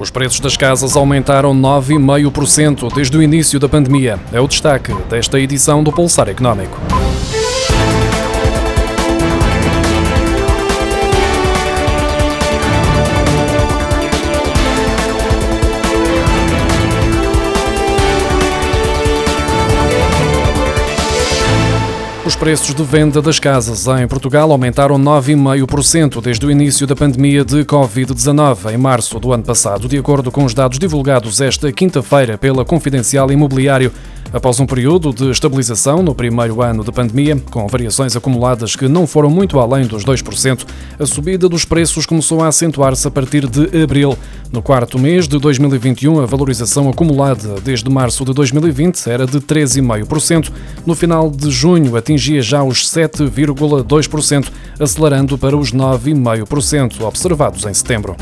Os preços das casas aumentaram 9,5% desde o início da pandemia. É o destaque desta edição do Pulsar Económico. Os preços de venda das casas em Portugal aumentaram 9,5% desde o início da pandemia de Covid-19, em março do ano passado, de acordo com os dados divulgados esta quinta-feira pela Confidencial Imobiliário. Após um período de estabilização no primeiro ano da pandemia, com variações acumuladas que não foram muito além dos 2%, a subida dos preços começou a acentuar-se a partir de abril. No quarto mês de 2021, a valorização acumulada desde março de 2020 era de 13,5%. No final de junho, atingia já os 7,2%, acelerando para os 9,5% observados em setembro.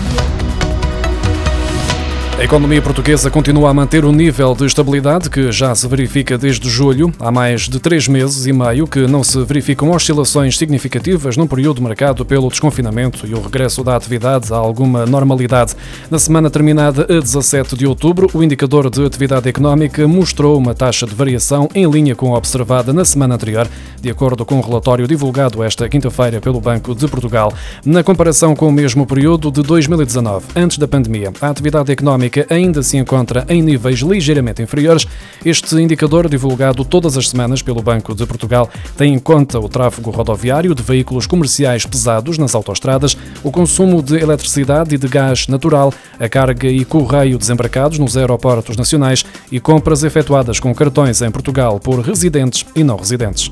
A economia portuguesa continua a manter o nível de estabilidade que já se verifica desde julho. Há mais de três meses e meio que não se verificam oscilações significativas num período marcado pelo desconfinamento e o regresso da atividade a alguma normalidade. Na semana terminada a 17 de outubro, o indicador de atividade económica mostrou uma taxa de variação em linha com a observada na semana anterior, de acordo com o um relatório divulgado esta quinta-feira pelo Banco de Portugal. Na comparação com o mesmo período de 2019, antes da pandemia, a atividade económica económica ainda se encontra em níveis ligeiramente inferiores. Este indicador, divulgado todas as semanas pelo Banco de Portugal, tem em conta o tráfego rodoviário de veículos comerciais pesados nas autoestradas, o consumo de eletricidade e de gás natural, a carga e correio desembarcados nos aeroportos nacionais e compras efetuadas com cartões em Portugal por residentes e não residentes.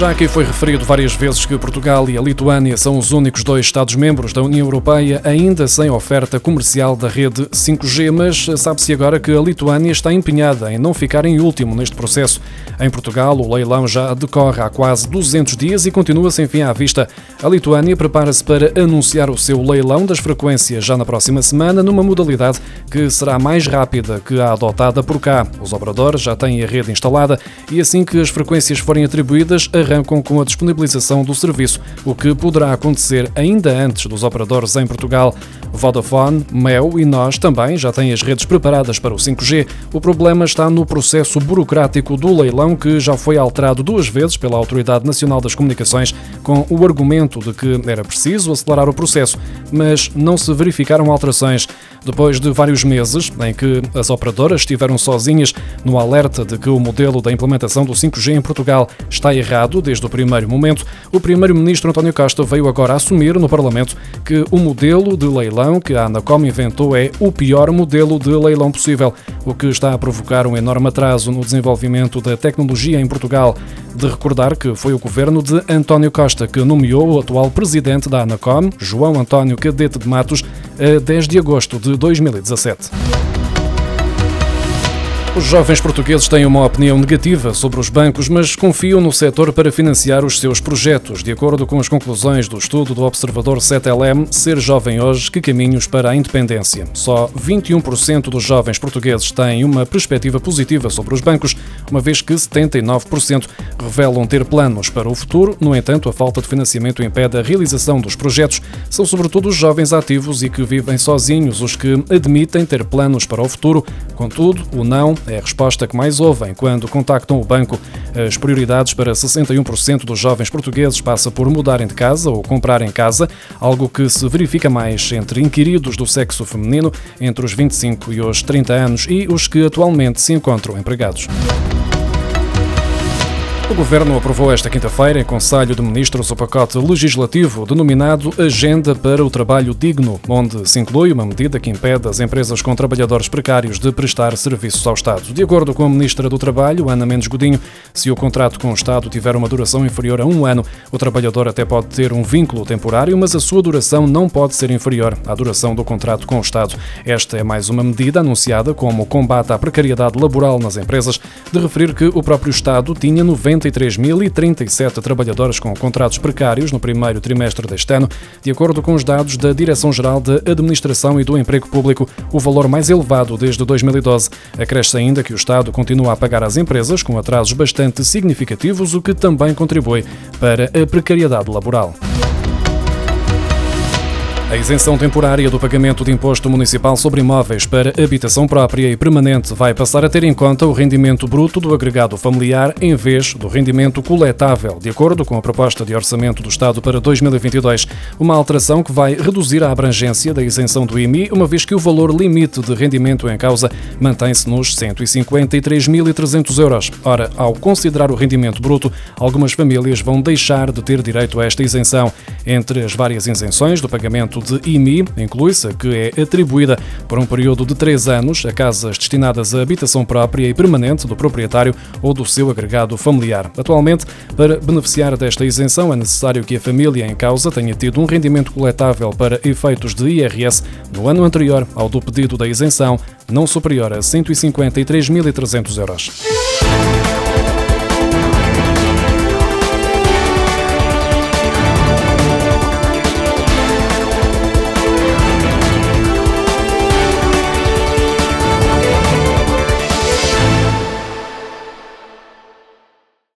Já aqui foi referido várias vezes que Portugal e a Lituânia são os únicos dois Estados-membros da União Europeia ainda sem oferta comercial da rede 5G, mas sabe-se agora que a Lituânia está empenhada em não ficar em último neste processo. Em Portugal, o leilão já decorre há quase 200 dias e continua sem fim à vista. A Lituânia prepara-se para anunciar o seu leilão das frequências já na próxima semana, numa modalidade que será mais rápida que a adotada por cá. Os operadores já têm a rede instalada e assim que as frequências forem atribuídas, arrancam com a disponibilização do serviço, o que poderá acontecer ainda antes dos operadores em Portugal. Vodafone, Mel e nós também já têm as redes preparadas para o 5G. O problema está no processo burocrático do leilão, que já foi alterado duas vezes pela Autoridade Nacional das Comunicações, com o argumento de que era preciso acelerar o processo, mas não se verificaram alterações. Depois de vários meses em que as operadoras estiveram sozinhas no alerta de que o modelo da implementação do 5G em Portugal está errado desde o primeiro momento, o primeiro-ministro António Costa veio agora assumir no Parlamento que o modelo de leilão que a Anacom inventou é o pior modelo de leilão possível, o que está a provocar um enorme atraso no desenvolvimento da tecnologia em Portugal. De recordar que foi o governo de António Costa que nomeou o atual presidente da Anacom, João António Cadete de Matos, a 10 de agosto de 2017. Os jovens portugueses têm uma opinião negativa sobre os bancos, mas confiam no setor para financiar os seus projetos. De acordo com as conclusões do estudo do Observador 7LM, Ser Jovem Hoje, que caminhos para a independência? Só 21% dos jovens portugueses têm uma perspectiva positiva sobre os bancos, uma vez que 79% revelam ter planos para o futuro. No entanto, a falta de financiamento impede a realização dos projetos. São sobretudo os jovens ativos e que vivem sozinhos os que admitem ter planos para o futuro. Contudo, o não é a resposta que mais ouvem quando contactam o banco. As prioridades para 61% dos jovens portugueses passa por mudarem de casa ou comprar em casa, algo que se verifica mais entre inquiridos do sexo feminino entre os 25 e os 30 anos e os que atualmente se encontram empregados. O Governo aprovou esta quinta-feira, em Conselho de Ministros, o pacote legislativo denominado Agenda para o Trabalho Digno, onde se inclui uma medida que impede as empresas com trabalhadores precários de prestar serviços ao Estado. De acordo com a Ministra do Trabalho, Ana Mendes Godinho, se o contrato com o Estado tiver uma duração inferior a um ano, o trabalhador até pode ter um vínculo temporário, mas a sua duração não pode ser inferior à duração do contrato com o Estado. Esta é mais uma medida anunciada como combate à precariedade laboral nas empresas, de referir que o próprio Estado tinha 90 93.037 trabalhadores com contratos precários no primeiro trimestre deste ano, de acordo com os dados da Direção-Geral da Administração e do Emprego Público, o valor mais elevado desde 2012. Acresce ainda que o Estado continua a pagar às empresas com atrasos bastante significativos, o que também contribui para a precariedade laboral. A isenção temporária do pagamento de imposto municipal sobre imóveis para habitação própria e permanente vai passar a ter em conta o rendimento bruto do agregado familiar em vez do rendimento coletável, de acordo com a proposta de orçamento do Estado para 2022. Uma alteração que vai reduzir a abrangência da isenção do IMI, uma vez que o valor limite de rendimento em causa mantém-se nos 153.300 euros. Ora, ao considerar o rendimento bruto, algumas famílias vão deixar de ter direito a esta isenção. Entre as várias isenções do pagamento de IMI inclui-se que é atribuída por um período de três anos a casas destinadas à habitação própria e permanente do proprietário ou do seu agregado familiar. Atualmente, para beneficiar desta isenção, é necessário que a família em causa tenha tido um rendimento coletável para efeitos de IRS no ano anterior ao do pedido da isenção, não superior a 153.300 euros.